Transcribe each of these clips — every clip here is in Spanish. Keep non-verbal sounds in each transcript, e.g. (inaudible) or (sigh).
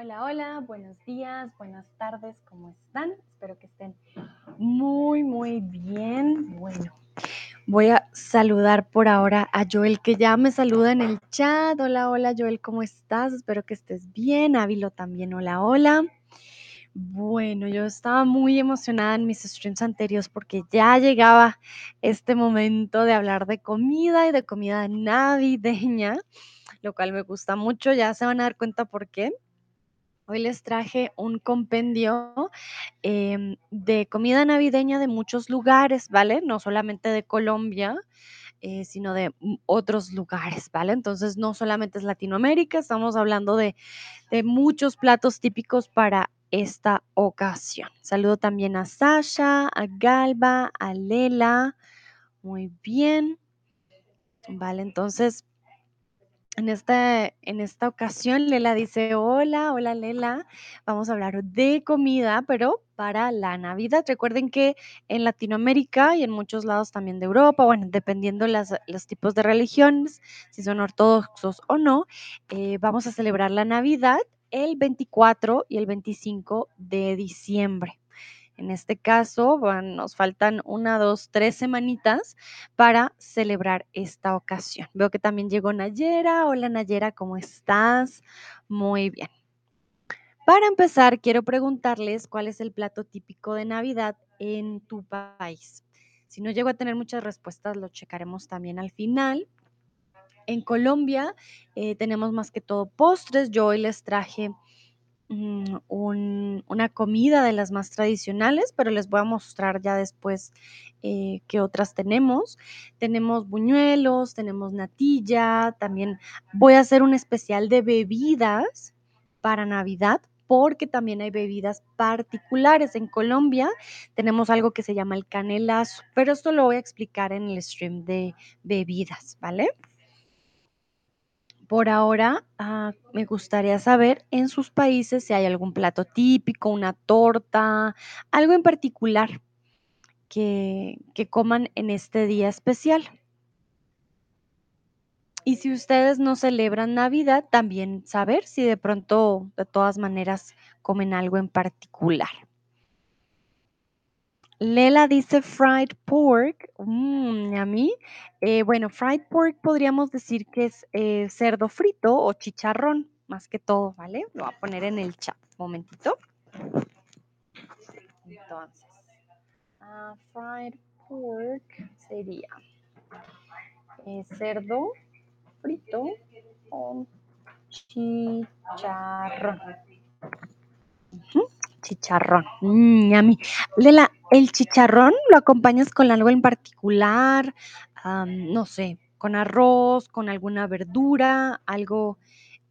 Hola, hola, buenos días, buenas tardes, ¿cómo están? Espero que estén muy, muy bien. Bueno, voy a saludar por ahora a Joel, que ya me saluda en el chat. Hola, hola, Joel, ¿cómo estás? Espero que estés bien. Ávilo también, hola, hola. Bueno, yo estaba muy emocionada en mis streams anteriores porque ya llegaba este momento de hablar de comida y de comida navideña, lo cual me gusta mucho. Ya se van a dar cuenta por qué. Hoy les traje un compendio em, de comida navideña de muchos lugares, ¿vale? No solamente de Colombia, eh, sino de otros lugares, ¿vale? Entonces no solamente es Latinoamérica, estamos hablando de muchos platos típicos para esta ocasión. Saludo también a Sasha, a Galba, a Lela. Muy bien. Vale, entonces en esta, en esta ocasión, Lela dice, hola, hola Lela, vamos a hablar de comida, pero para la Navidad. Recuerden que en Latinoamérica y en muchos lados también de Europa, bueno, dependiendo las, los tipos de religiones, si son ortodoxos o no, eh, vamos a celebrar la Navidad el 24 y el 25 de diciembre. En este caso, nos faltan una, dos, tres semanitas para celebrar esta ocasión. Veo que también llegó Nayera. Hola Nayera, ¿cómo estás? Muy bien. Para empezar, quiero preguntarles cuál es el plato típico de Navidad en tu país. Si no llego a tener muchas respuestas, lo checaremos también al final. En Colombia eh, tenemos más que todo postres. Yo hoy les traje un- una comida de las más tradicionales, pero les voy a mostrar ya después eh, qué otras tenemos. Tenemos buñuelos, tenemos natilla, también voy a hacer un especial de bebidas para Navidad. porque también hay bebidas particulares. En Colombia tenemos algo que se llama el canelazo, pero esto lo voy a explicar en el stream de bebidas, ¿vale? Por ahora, ah, me gustaría saber en sus países si hay algún plato típico, una torta, algo en particular que, que coman en este día especial. Y si ustedes no celebran Navidad, también saber si de pronto, de todas maneras, comen algo en particular. Lela dice fried pork. Mm, a mí, eh, bueno, fried pork podríamos decir que es eh, cerdo frito o chicharrón, más que todo, ¿vale? Lo voy a poner en el chat. Momentito. Entonces, ah, fried pork sería eh, cerdo frito o chicharrón. Ujú, Chicharrón. Mm, yummy. Lela, ¿el chicharrón lo acompañas con algo en particular? No sé, con arroz, con alguna verdura, algo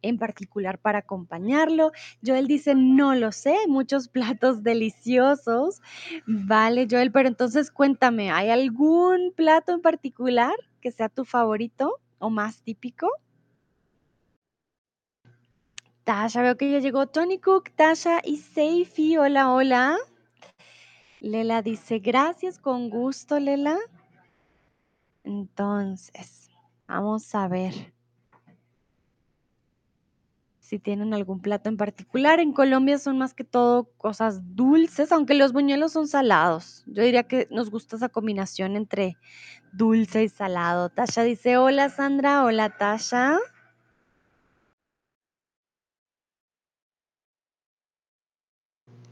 en particular para acompañarlo. Joel dice, no lo sé, muchos platos (laughs) deliciosos. Vale, Joel, pero entonces cuéntame, ¿hay algún plato en particular que sea tu favorito o más típico? Tasha, veo que ya llegó Tony Cook, Tasha y Seifi. Hola, hola. Lela dice, gracias, con gusto, Lela. Entonces, vamos a ver si tienen algún plato en particular. En Colombia son más que todo cosas dulces, aunque los buñuelos son salados. Yo diría que nos gusta esa combinación entre dulce y salado. Tasha dice, hola Sandra, hola Tasha.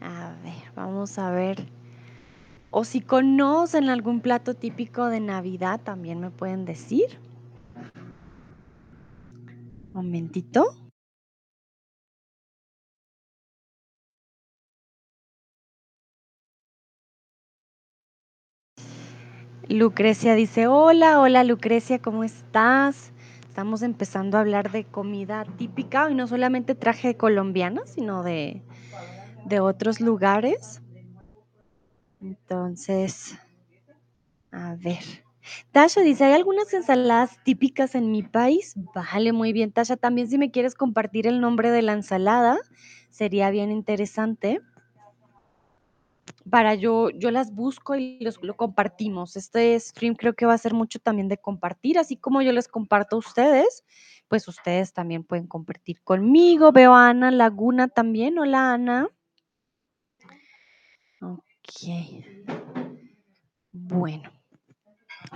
A ver, vamos a ver. O si conocen algún plato típico de Navidad, también me pueden decir. Momentito. Lucrecia dice, hola, hola Lucrecia, ¿cómo estás? Estamos empezando a hablar de comida típica y no solamente traje colombiana, sino de, de otros lugares. Entonces, a ver. Tasha dice, ¿hay algunas ensaladas típicas en mi país? Vale, muy bien, Tasha. También si me quieres compartir el nombre de la ensalada, sería bien interesante. Para yo, yo las busco y los, lo compartimos. Este stream creo que va a ser mucho también de compartir, así como yo les comparto a ustedes. pues ustedes también pueden compartir conmigo. Veo a Ana Laguna también. Hola, Ana. Ok. Bueno.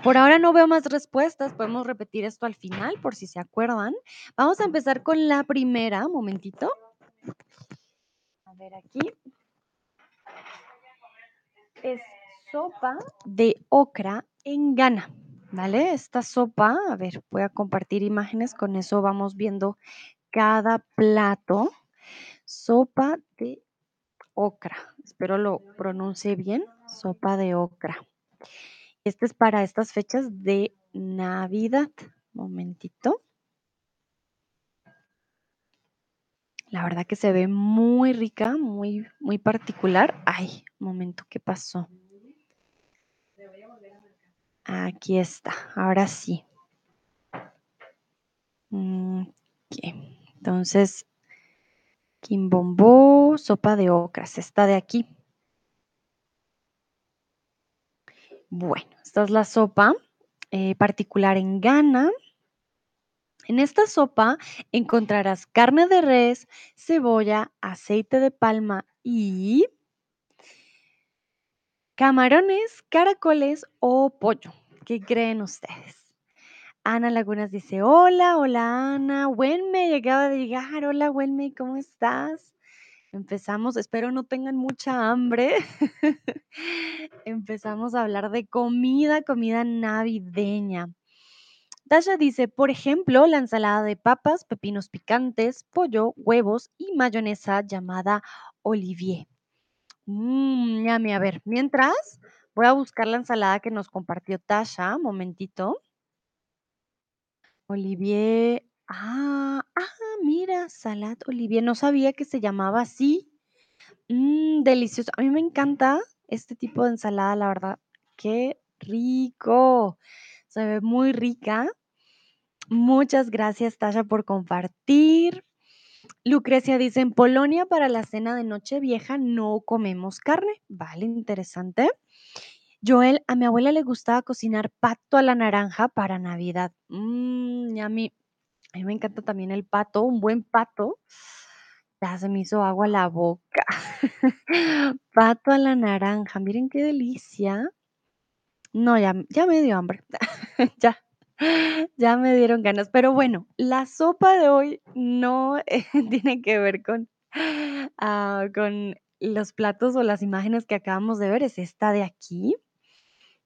Por ahora no veo más respuestas, podemos repetir esto al final por si se acuerdan. Vamos a empezar con la primera, momentito. A ver aquí. Es sopa de ocra en Ghana, ¿vale? Esta sopa, a ver, voy a compartir imágenes, con eso vamos viendo cada plato. Sopa de ocra, espero lo pronuncie bien, sopa de ocra. Este es para estas fechas de Navidad. Momentito. La verdad que se ve muy rica, muy, muy particular. Ay, momento, ¿qué pasó? Aquí está, ahora sí. Mm, Entonces, quimbombo, sopa de ocras, esta de aquí. Bueno, esta es la sopa eh, particular en Ghana. En esta sopa encontrarás carne de res, cebolla, aceite de palma y camarones, caracoles o pollo. ¿Qué creen ustedes? Ana Lagunas dice, hola, hola Ana, Wenme acaba de llegar, hola Wenme, ¿cómo estás? Empezamos, espero no tengan mucha hambre. (laughs) Empezamos a hablar de comida, comida navideña. Tasha dice, por ejemplo, la ensalada de papas, pepinos picantes, pollo, huevos y mayonesa llamada Olivier. Mmm, yummy. A ver, mientras voy a buscar la ensalada que nos compartió Tasha. Momentito. Olivier. Ah, ah, mira, salad Olivier. No sabía que se llamaba así. Mmm, delicioso. A mí me encanta este tipo de ensalada, la verdad. Qué rico. Se ve muy rica. Muchas gracias, Tasha, por compartir. Lucrecia dice, en Polonia para la cena de Nochevieja no comemos carne. Vale, interesante. Joel, a mi abuela le gustaba cocinar pato a la naranja para Navidad. Mmm, a mí, a mí me encanta también el pato, un buen pato. Ya se me hizo agua la boca. (laughs) pato a la naranja, miren qué delicia. No, ya, ya me dio hambre. (laughs) ya, ya me dieron ganas. Pero bueno, la sopa de hoy no eh, (laughs) tiene que ver con, ah, con los platos o las imágenes que acabamos de ver. Es esta de aquí.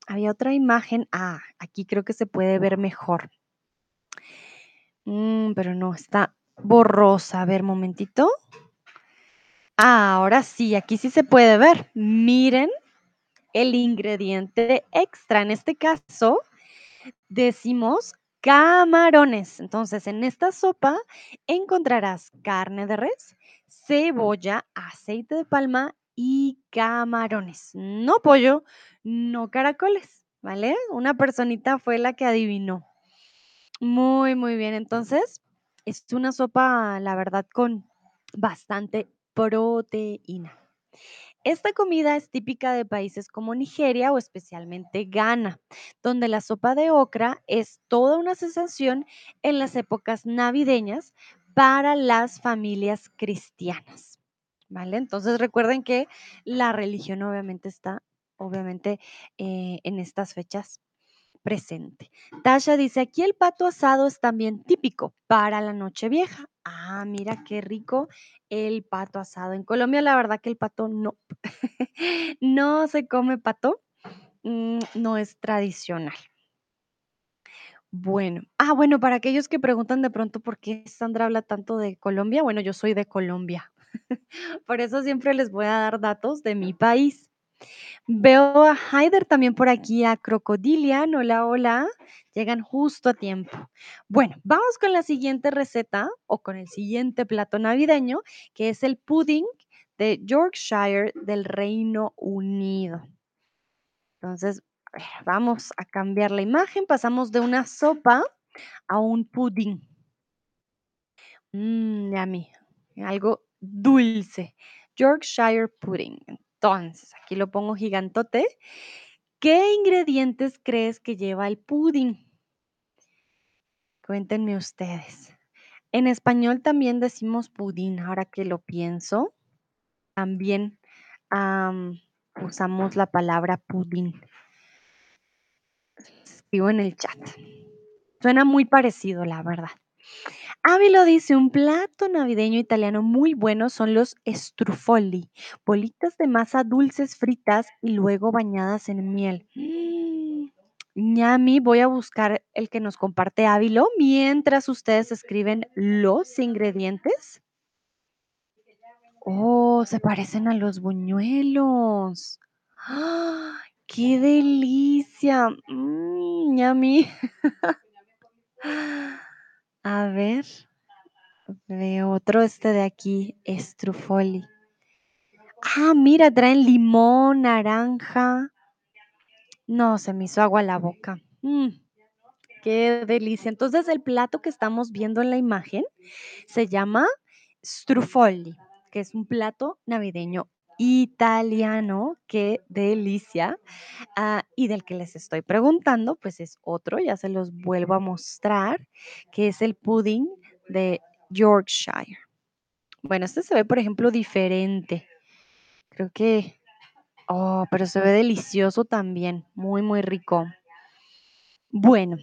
Había otra imagen. Ah, aquí creo que se puede ver mejor. Mm, pero no, está borrosa. A ver, momentito. Ah, ahora sí, aquí sí se puede ver. Miren el ingrediente extra. En este caso, decimos camarones. Entonces, en esta sopa encontrarás carne de res, cebolla, aceite de palma y camarones. No pollo, no caracoles, ¿vale? Una personita fue la que adivinó. Muy, muy bien. Entonces, es una sopa, la verdad, con bastante proteína. Esta comida es típica de países como Nigeria o especialmente Ghana, donde la sopa de ocra es toda una sensación en las épocas navideñas para las familias cristianas. ¿Vale? Entonces recuerden que la religión obviamente está, obviamente, eh, en estas fechas presente. Tasha dice, aquí el pato asado es también típico para la noche vieja. Ah, mira qué rico el pato asado. En Colombia la verdad que el pato no, (laughs) no se come pato, mm, no es tradicional. Bueno, ah, bueno, para aquellos que preguntan de pronto por qué Sandra habla tanto de Colombia, bueno, yo soy de Colombia. (laughs) Por eso siempre les voy a dar datos de mi país. Veo a Haider también por aquí, a Crocodilian. Hola, hola. Llegan justo a tiempo. Bueno, vamos con la siguiente receta o con el siguiente plato navideño, que es el pudding de Yorkshire del Reino Unido. Entonces, vamos a cambiar la imagen. Pasamos de una sopa a un pudding. Mmm, yummy. Algo dulce. Yorkshire pudding. Entonces, aquí lo pongo gigantote. ¿Qué ingredientes crees que lleva el pudding? Cuéntenme ustedes. En español también decimos pudín, ahora que lo pienso. También, am, usamos la palabra pudín. Escribo en el chat. Suena muy parecido, la verdad. Ávilo dice, un plato navideño italiano muy bueno son los strufoli, bolitas de masa dulces fritas y luego bañadas en miel. Mm, ñami, voy a buscar el que nos comparte Ávilo mientras ustedes escriben los ingredientes. Oh, se parecen a los buñuelos. ¡Ah! ¡Qué delicia! Mm, ñami. (laughs) (laughs) A ver, veo otro este de aquí, estrufoli. Ah, mira, traen limón, naranja. No, se me hizo agua la boca. Mm, qué delicia. Entonces, el plato que estamos viendo en la imagen se llama strufoli, que es un plato navideño italiano. Qué delicia. Ah, y del que les estoy preguntando, pues es otro, ya se los vuelvo a mostrar, que es el pudding de Yorkshire. Bueno, este se ve, por ejemplo, diferente. Creo que... Oh, pero se ve delicioso también. Muy, muy rico. Bueno,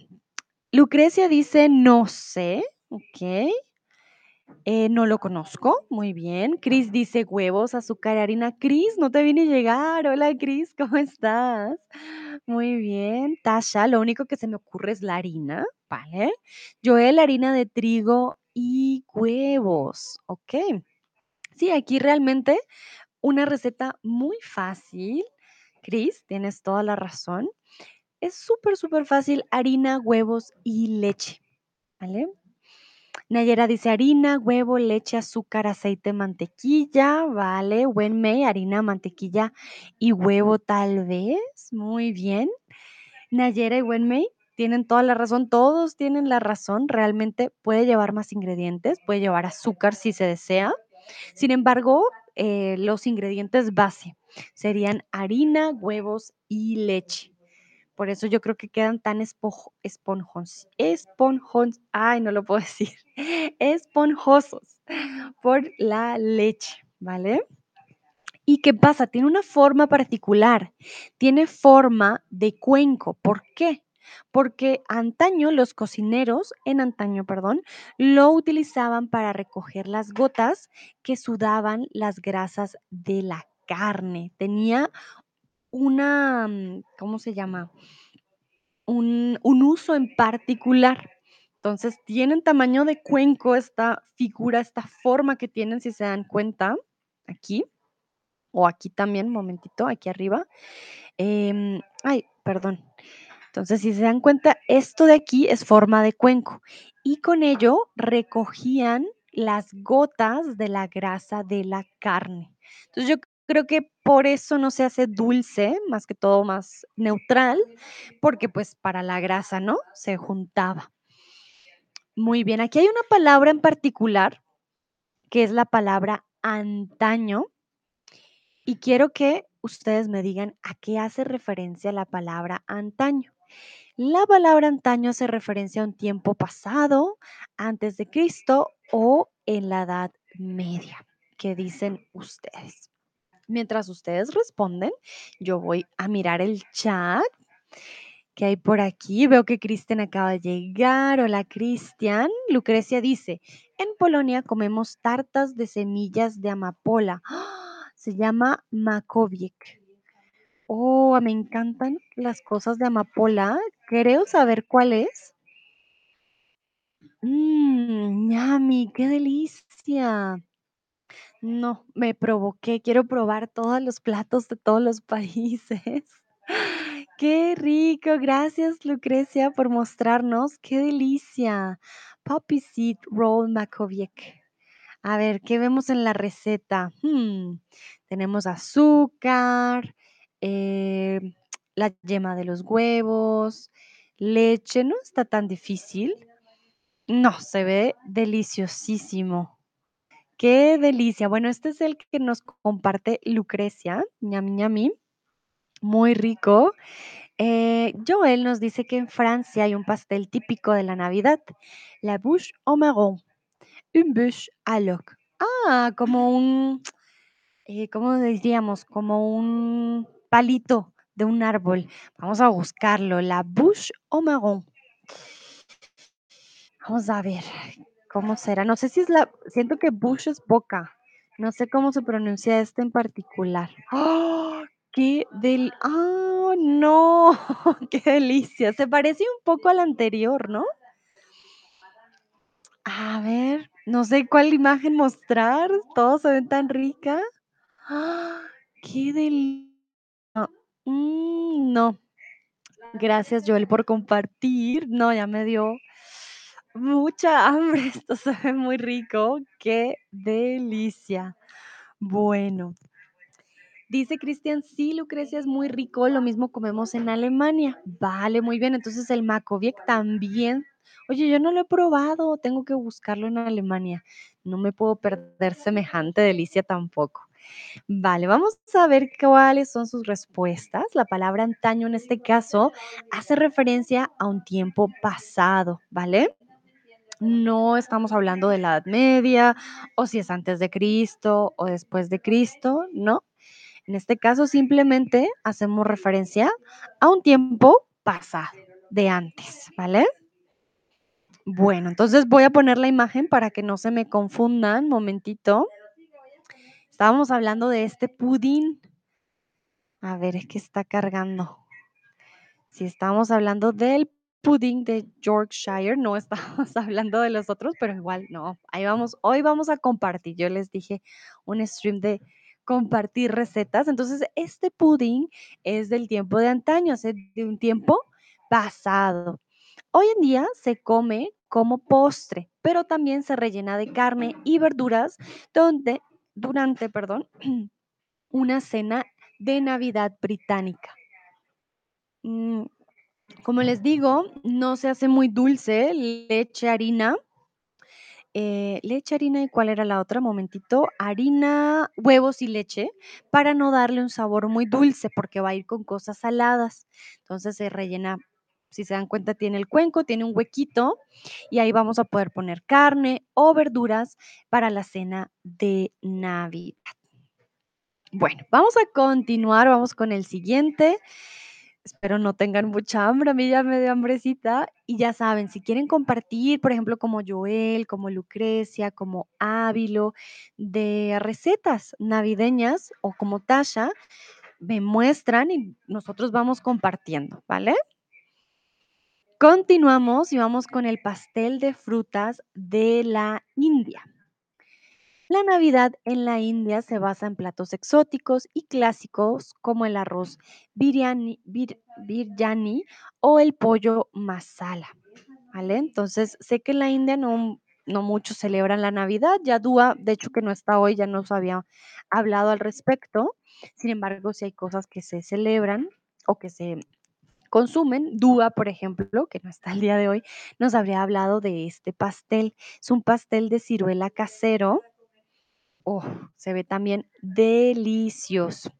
Lucrecia dice, no sé. Ok. Eh, no lo conozco. Muy bien. Cris dice huevos, azúcar, harina. Cris, no te vine a llegar. Hola, Cris, ¿cómo estás? Muy bien. Tasha, lo único que se me ocurre es la harina, ¿vale? Joel, harina de trigo y huevos. Ok. Sí, aquí realmente una receta muy fácil. Cris, tienes toda la razón. Es súper, súper fácil. Harina, huevos y leche. ¿Vale? Nayera dice harina, huevo, leche, azúcar, aceite, mantequilla. Vale. Wenmei, harina, mantequilla y huevo tal vez. Muy bien. Nayera y Wenmei tienen toda la razón. Todos tienen la razón. Realmente puede llevar más ingredientes. Puede llevar azúcar si se desea. Sin embargo, eh, los ingredientes base serían harina, huevos y leche. Por eso yo creo que quedan tan esponjosos, esponjosos, ay, no lo puedo (laughs) decir, esponjosos por la leche, ¿vale? ¿Y qué pasa? Tiene una forma particular, tiene forma de cuenco. ¿Por qué? Porque antaño los cocineros, en antaño, perdón, lo utilizaban para recoger las gotas que sudaban las grasas de la carne. Tenía una, mm, ¿cómo se llama? Un, un uso en particular. Entonces, tienen tamaño de cuenco esta figura, esta forma que tienen, si se dan cuenta, aquí, o aquí también, momentito, aquí arriba. Em, ay, perdón. Entonces, si se dan cuenta, esto de aquí es forma de cuenco y con ello recogían las gotas de la grasa de la carne. Entonces, yo creo que por eso no se hace dulce, más que todo más neutral, porque pues para la grasa, ¿no? Se juntaba. Muy bien, aquí hay una palabra en particular que es la palabra antaño y quiero que ustedes me digan a qué hace referencia la palabra antaño. La palabra antaño hace referencia a un tiempo pasado, antes de Cristo o en la Edad Media. ¿Qué dicen ustedes? Mientras ustedes responden, yo voy a mirar el chat que hay por aquí. Veo que Cristian acaba de llegar. Hola, Cristian. Lucrecia dice, en Polonia comemos tartas de semillas de amapola. ¡Ah! Se llama makowiek. Oh, me encantan las cosas de amapola. Creo saber cuál es. Mmm, qué delicia. No, me provoqué. Quiero probar todos los platos de todos los (laughs) países. Qué rico. Gracias, Lucrecia, por mostrarnos. Qué delicia. Poppy Seed Roll Makowiek. A ver, ¿qué vemos en la receta? Hmm, tenemos azúcar, eh, la yema de los huevos, leche. No está tan difícil. No, se ve deliciosísimo. Qué delicia. Bueno, este es el que nos comparte Lucrecia. Ñami, ñami. Muy rico. Eh, Joel nos dice que en Francia hay un pastel típico de la Navidad, la bouche au marron. une bûche à loc. Ah, como un, eh, ¿cómo diríamos? Como un palito de un árbol. Vamos a buscarlo. La bûche au marron. Vamos a ver cómo será. No sé si es la, siento que bûche es boca. No sé cómo se pronuncia este en particular. ¡Ah! ¡Qué del! ¡Ah, no! (laughs) ¡Qué delicia! Se parece un poco al anterior, ¿no? A ver, no sé cuál imagen mostrar. Todos se ven tan rica. ¡Ah! ¡Qué del! No, mm, no. Gracias, Joel, por compartir. No, ya me dio mucha hambre. (laughs) Esto se ve muy rico. ¡Qué delicia! Bueno. Dice Cristian, sí, Lucrecia es muy rico, lo mismo comemos en Alemania. Vale, muy bien. Entonces el Makoviek también. Oye, yo no lo he probado, tengo que buscarlo en Alemania. No me puedo perder semejante delicia tampoco. Vale, vamos a ver cuáles son sus respuestas. La palabra antaño en este caso hace referencia a un tiempo pasado, ¿vale? No estamos hablando de la Edad Media o si es antes de Cristo o después de Cristo, no. En este caso simplemente hacemos referencia a un tiempo pasado, de antes, ¿vale? Bueno, entonces voy a poner la imagen para que no se me confundan. Momentito. Estábamos hablando de este pudín. A ver, es que está cargando. Si estamos hablando del pudín de Yorkshire, no estamos (laughs) hablando de los otros, pero igual no. Ahí vamos. Hoy vamos a compartir. Yo les dije un stream de compartir recetas. Entonces, este pudín es del tiempo de antaño, es de un tiempo pasado. Hoy en día se come como postre, pero también se rellena de carne y verduras donde, durante perdón, (clears throat) una cena de Navidad británica. Mm, como les digo, no se hace muy dulce, leche, harina, eh, leche, harina y cuál era la otra, momentito, harina, huevos y leche para no darle un sabor muy dulce porque va a ir con cosas saladas. Entonces se rellena, si se dan cuenta, tiene el cuenco, tiene un huequito y ahí vamos a poder poner carne o verduras para la cena de Navidad. Bueno, vamos a continuar, vamos con el siguiente. Espero no tengan mucha hambre, a mí ya me dio hambrecita. Y ya saben, si quieren compartir, por ejemplo, como Joel, como Lucrecia, como Ávilo, de recetas navideñas o como Tasha, me muestran y nosotros vamos compartiendo, ¿vale? Continuamos y vamos con el pastel de frutas de la India. La Navidad en la India se basa en platos exóticos y clásicos como el arroz biryani, bir- biryani o el pollo masala, ¿vale? Entonces, sé que en la India no, no muchos celebran la Navidad, ya Dúa, de hecho que no está hoy, ya nos había hablado al respecto, sin embargo, sí hay cosas que se celebran o que se consumen. Dúa, por ejemplo, que no está el día de hoy, nos habría hablado de este pastel. Es un pastel de ciruela casero Oh, se ve también delicioso.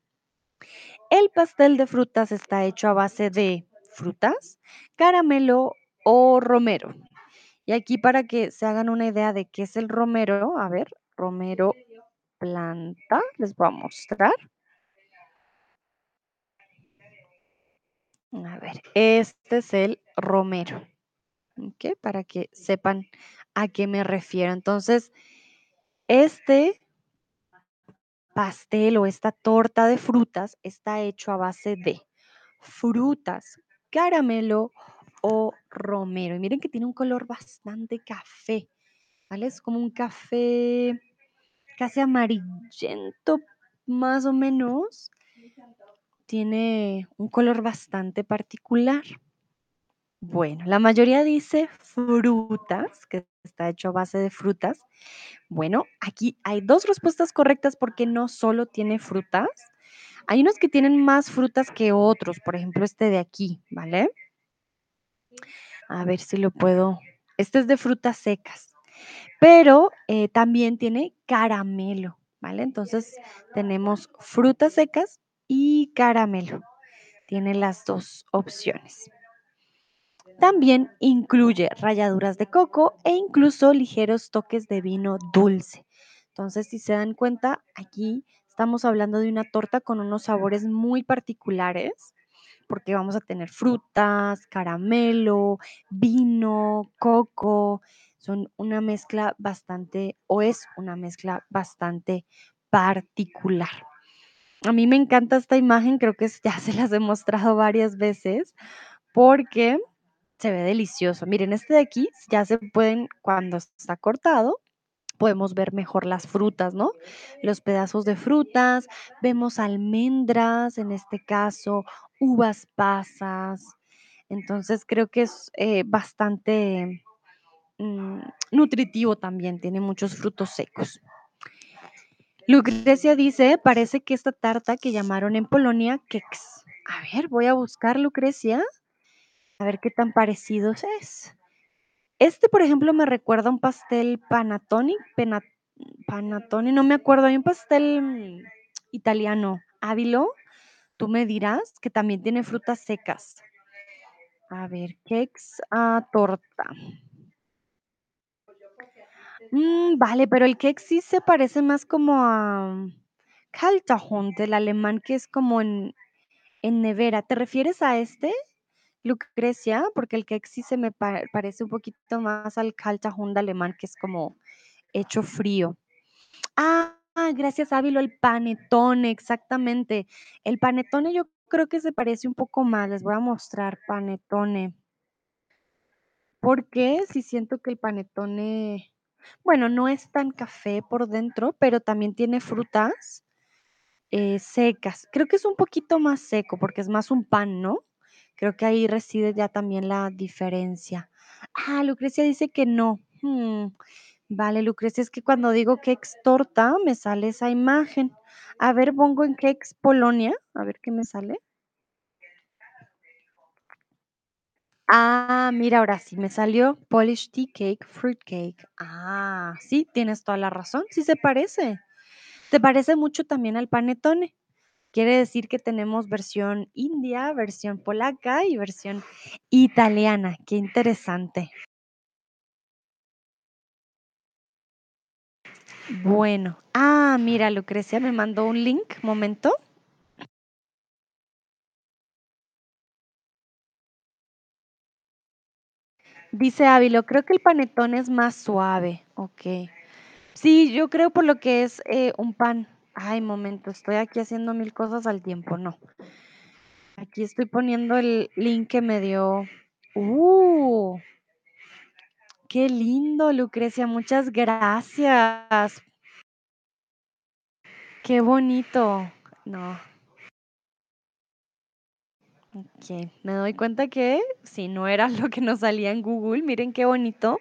El pastel de frutas está hecho a base de frutas, caramelo o romero. Y aquí para que se hagan una idea de qué es el romero, a ver, romero planta, les voy a mostrar. A ver, este es el romero. ¿Ok? Para que sepan a qué me refiero. Entonces, este pastel o esta torta de frutas está hecho a base de frutas, caramelo o romero. Y miren que tiene un color bastante café, ¿vale? Es como un café casi amarillento, más o menos. Tiene un color bastante particular. Bueno, la mayoría dice frutas, que está hecho a base de frutas. Bueno, aquí hay dos respuestas correctas porque no solo tiene frutas. Hay unos que tienen más frutas que otros, por ejemplo, este de aquí, ¿vale? A ver si lo puedo. Este es de frutas secas, pero eh, también tiene caramelo, ¿vale? Entonces tenemos frutas secas y caramelo. Tiene las dos opciones. También incluye ralladuras de coco e incluso ligeros toques de vino dulce. Entonces, si se dan cuenta, aquí estamos hablando de una torta con unos sabores muy particulares, porque vamos a tener frutas, caramelo, vino, coco. Son una mezcla bastante, o es una mezcla bastante particular. A mí me encanta esta imagen, creo que ya se las he mostrado varias veces, porque se ve delicioso. Miren, este de aquí ya se pueden, cuando está cortado, podemos ver mejor las frutas, ¿no? Los pedazos de frutas, vemos almendras en este caso, uvas pasas. Entonces creo que es eh, bastante mm, nutritivo también, tiene muchos frutos secos. Lucrecia dice, parece que esta tarta que llamaron en Polonia keks. A ver, voy a buscar Lucrecia, a ver qué tan parecidos es. Este, por ejemplo, me recuerda a un pastel panatoni, pena, panatoni, no me acuerdo, hay un pastel mm, italiano, ávilo, tú me dirás, que también tiene frutas secas. A ver, cakes a torta. Mm, vale, pero el cake sí se parece más como a mm, Kaltahund, el alemán que es como en, en nevera. ¿Te refieres a este, Lucrecia? Porque el sí se me pa- parece un poquito más al Kaltahund alemán, que es como hecho frío. Ah, gracias, Ávilo, el panetone, exactamente. El panetone yo creo que se parece un poco más. Les voy a mostrar panetone. Porque sí siento que el panetone, bueno, no es tan café por dentro, pero también tiene frutas eh, secas. Creo que es un poquito más seco porque es más un pan, ¿no? Creo que ahí reside ya también la diferencia. Ah, Lucrecia dice que no. Hmm, Vale, Lucrecia, es que cuando digo Kex torta me sale esa imagen. A ver, pongo en Kex Polonia, a ver qué me sale. Ah, mira, ahora sí me salió Polish Tea Cake, Fruit Cake. Ah, sí, tienes toda la razón, sí se parece. Se parece mucho también al panetone. Quiere decir que tenemos versión india, versión polaca y versión italiana. Qué interesante. Bueno, ah, mira, Lucrecia me mandó un link, momento. Dice Ávilo, creo que el panetón es más suave. Ok. Sí, yo creo por lo que es eh, un pan. Ay, momento, estoy aquí haciendo mil cosas al tiempo. No. Aquí estoy poniendo el link que me dio. ¡Uh! ¡Qué lindo, Lucrecia! Muchas gracias. ¡Qué bonito! No. Ok, me doy cuenta que si no era (laughs) lo que nos salía en Google, miren qué bonito.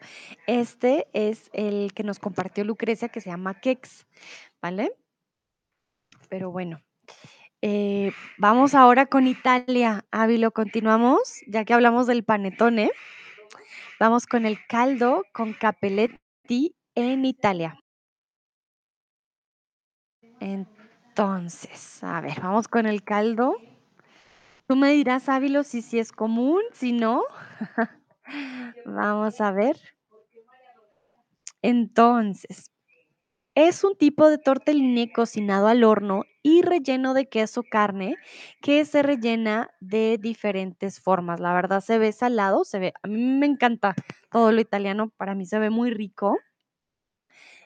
Este es el que nos compartió Lucrecia que se llama Kex, ¿vale? Pero bueno, eh, vamos ahora con Italia. Ávilo, continuamos, ya que hablamos del panetone. Vamos con el caldo con capelletti en Italia. Entonces, a ver, vamos con el caldo. Tú me dirás, Ávilo, si sí es común, si no. (laughs) Vamos a ver. Entonces, es un tipo de tortellini cocinado al horno y relleno de queso carne que se rellena de diferentes formas. La verdad se ve salado, se ve, a mí me encanta todo lo italiano, para mí se ve muy rico.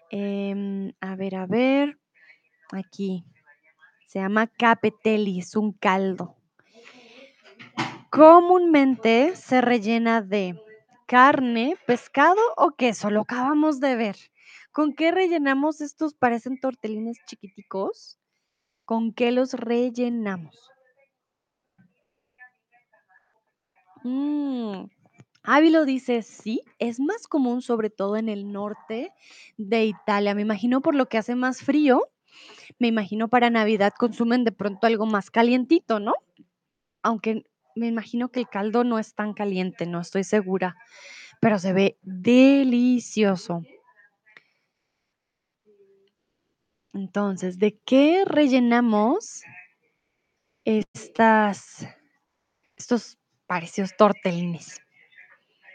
Em, a ver, a ver, aquí se llama capitelli, es un caldo. Comúnmente se rellena de carne, pescado o queso, lo acabamos de ver. ¿Con qué rellenamos estos? Parecen tortelines chiquiticos. ¿Con qué los rellenamos? Mm, Ávilo dice, sí, es más común sobre todo en el norte de Italia. Me imagino por lo que hace más frío. Me imagino para Navidad consumen de pronto algo más calientito, ¿no? Aunque me imagino que el caldo no es tan caliente, no estoy segura, pero se ve delicioso. Entonces, ¿de qué rellenamos estas, estos parecidos tortellines?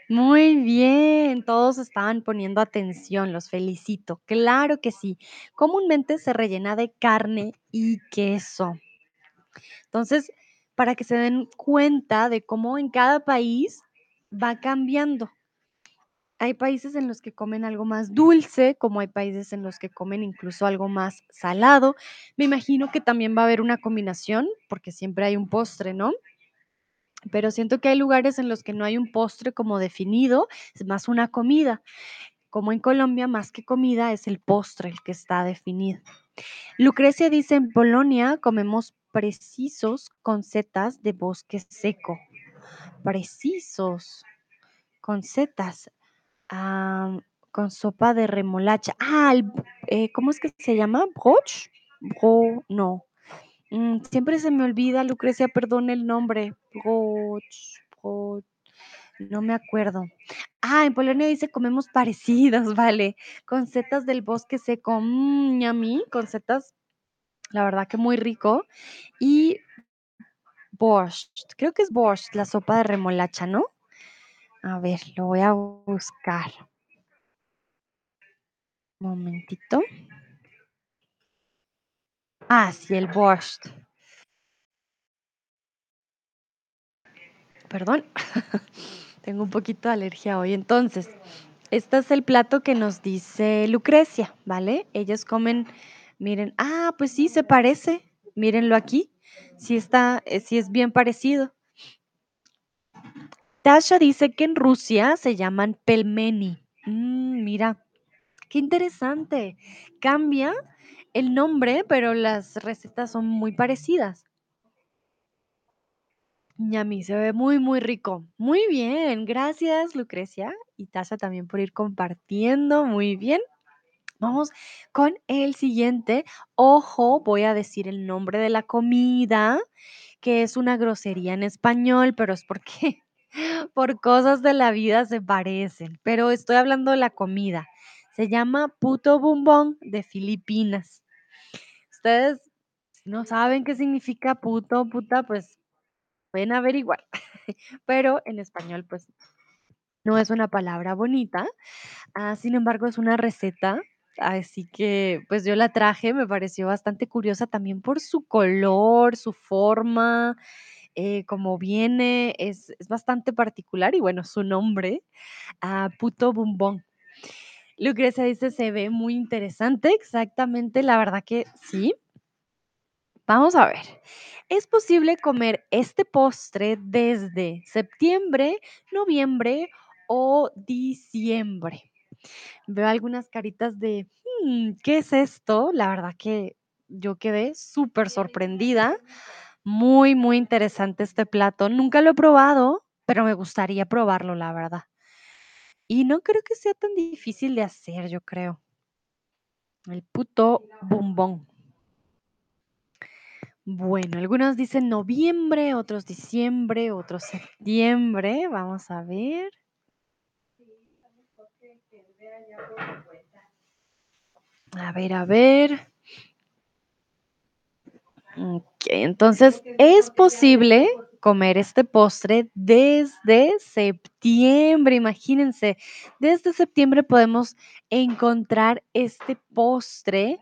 Muy bien, todos estaban poniendo atención, los felicito. Claro que sí. Comúnmente se rellena de carne y queso. Entonces, para que se den cuenta de cómo en cada país va cambiando. Hay países en los que comen algo más dulce, como hay países en los que comen incluso algo más salado. Me imagino que también va a haber una combinación, porque siempre hay un postre, ¿no? Pero siento que hay lugares en los que no hay un postre como definido, es más una comida. Como en Colombia, más que comida, es el postre el que está definido. Lucrecia dice, en Polonia comemos precisos con setas de bosque seco. Precisos con setas. Con sopa de remolacha. Ah, eh, ¿cómo es que se llama? ¿Broch? Bro, no. Mm, siempre se me olvida, Lucrecia, perdón el nombre. Broch, bro- no me acuerdo. Ah, en Polonia dice comemos parecidos, (laughs) vale. Con setas del bosque seco. A mí, con setas, la verdad que muy rico. Y borscht, creo que es borscht, la sopa de remolacha, ¿no? A ver, lo voy a buscar. Momentito. Ah, sí, el borscht. Perdón, (laughs) tengo un poquito de alergia hoy. Entonces, este es el plato que nos dice Lucrecia, ¿vale? Ellos comen, miren, ah, pues sí, se parece. Mírenlo aquí. Sí está, eh, sí es bien parecido. Tasha dice que en Rusia se llaman pelmeni. Mm, mira, qué interesante. Cambia el nombre, pero las recetas son muy parecidas. Ñami, se ve muy, muy rico. Muy bien, gracias Lucrecia y Tasha también por ir compartiendo. Muy bien. Vamos con el siguiente. Ojo, voy a decir el nombre de la comida, que es una grosería en español, pero es porque por cosas de la vida se parecen. Pero estoy hablando de la comida. Se llama puto bumbón de Filipinas. Ustedes no saben qué significa puto, puta, pues pueden averiguar. (laughs) Pero en español, pues no es una palabra bonita. Ah, sin embargo, es una receta, así que pues yo la traje, me pareció bastante curiosa también por su color, su forma, eh, como viene, es, es bastante particular y bueno, su nombre, puto bumbón. Lucrecia dice, se ve muy interesante, exactamente, la verdad que sí. Vamos a ver. Es posible comer este postre desde septiembre, noviembre o diciembre. Veo algunas caritas de, "Mm, ¿qué es esto? La verdad que yo quedé súper sorprendida. Muy, muy interesante este plato. Nunca lo he probado, pero me gustaría probarlo, la verdad. Y no creo que sea tan difícil de hacer, yo creo. El puto bombón. Bueno, algunos dicen noviembre, otros diciembre, otros septiembre. Vamos a ver. A ver, a ver. Ok, entonces es posible comer este postre desde septiembre. Imagínense, desde septiembre podemos encontrar este postre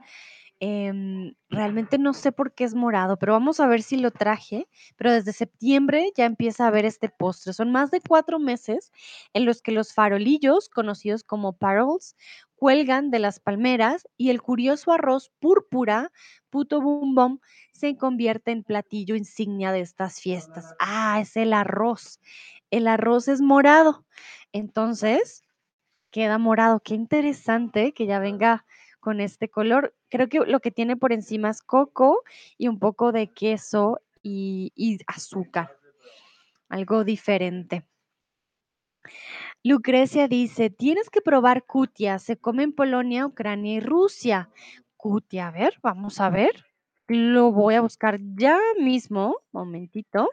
Em, realmente no sé por qué es morado, pero vamos a ver si lo traje. Pero desde septiembre ya empieza a haber este postre. Son más de cuatro meses en los que los farolillos, conocidos como paroles, cuelgan de las palmeras y el curioso arroz púrpura, puto bum bum, se convierte en platillo insignia de estas fiestas. Ah, es el arroz. El arroz es morado. Entonces, queda morado. Qué interesante que ya venga con este color. Creo que lo que tiene por encima es coco y un poco de queso y, azúcar, algo diferente. Lucrecia dice, tienes que probar kutia, se come en Polonia, Ucrania y Rusia. Kutia, a ver, vamos a ver. Lo voy a buscar ya mismo, momentito.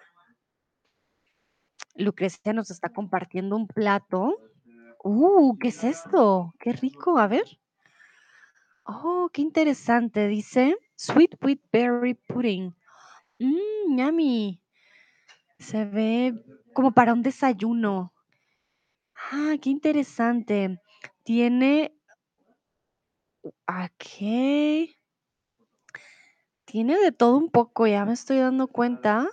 Lucrecia nos está compartiendo un plato. Uh, ¿qué es esto? Qué rico, a ver. Oh, qué interesante. Dice Sweet with Berry Pudding. Mmm, yummy. Se ve como para un desayuno. Ah, qué interesante. Tiene okey. Tiene de todo un poco, ya me estoy dando cuenta.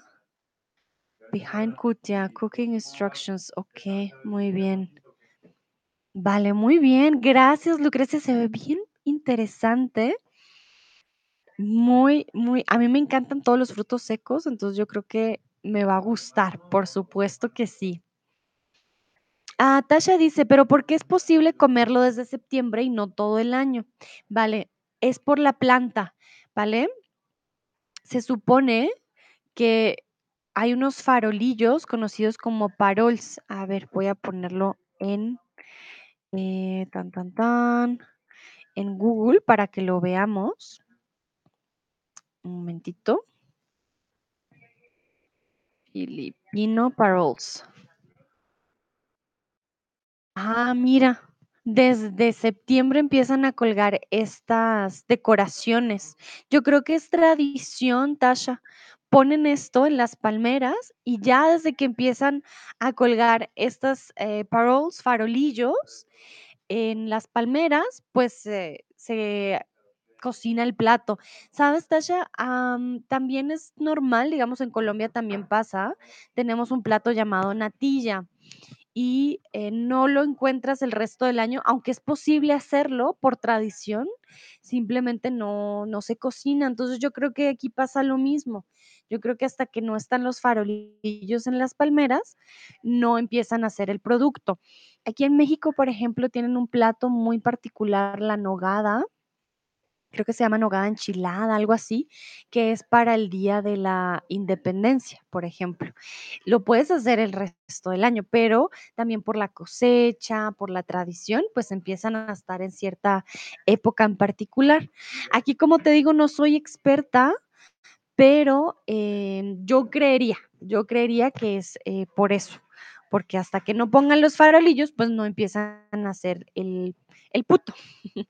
Behind Kutia, cooking instructions. Okey, muy bien. Vale, muy bien. Gracias, Lucrecia, se ve bien interesante. Muy, muy a mí me encantan todos los frutos secos, entonces yo creo que me va a gustar, por supuesto que sí. Ah, Tasha dice: "Pero, ¿por qué es posible comerlo desde septiembre y no todo el año?". Vale, es por la planta, ¿vale? Se supone que hay unos farolillos conocidos como parols. A ver, voy a ponerlo en, eh, tan, tan, tan, en Google para que lo veamos. Un momentito. Filipino parols. Ah, mira, desde septiembre empiezan a colgar estas decoraciones. Yo creo que es tradición, Tasha. Ponen esto en las palmeras y ya desde que empiezan a colgar estas, eh, parols, farolillos en las palmeras, pues, se cocina el plato. ¿Sabes, Tasha? Am, también es normal, digamos, en Colombia también pasa, tenemos un plato llamado natilla y, eh, no lo encuentras el resto del año, aunque es posible hacerlo por tradición, simplemente no no se cocina. Entonces, yo creo que aquí pasa lo mismo. Yo creo que hasta que no están los farolillos en las palmeras, no empiezan a hacer el producto. Aquí en México, por ejemplo, tienen un plato muy particular, la nogada creo que se llama nogada enchilada, algo así, que es para el Día de la Independencia, por ejemplo. Lo puedes hacer el resto del año, pero también por la cosecha, por la tradición, pues empiezan a estar en cierta época en particular. Aquí, como te digo, no soy experta, pero, em, yo creería yo creería que es, eh, por eso, porque hasta que no pongan los farolillos, pues no empiezan a hacer el el puto. (laughs)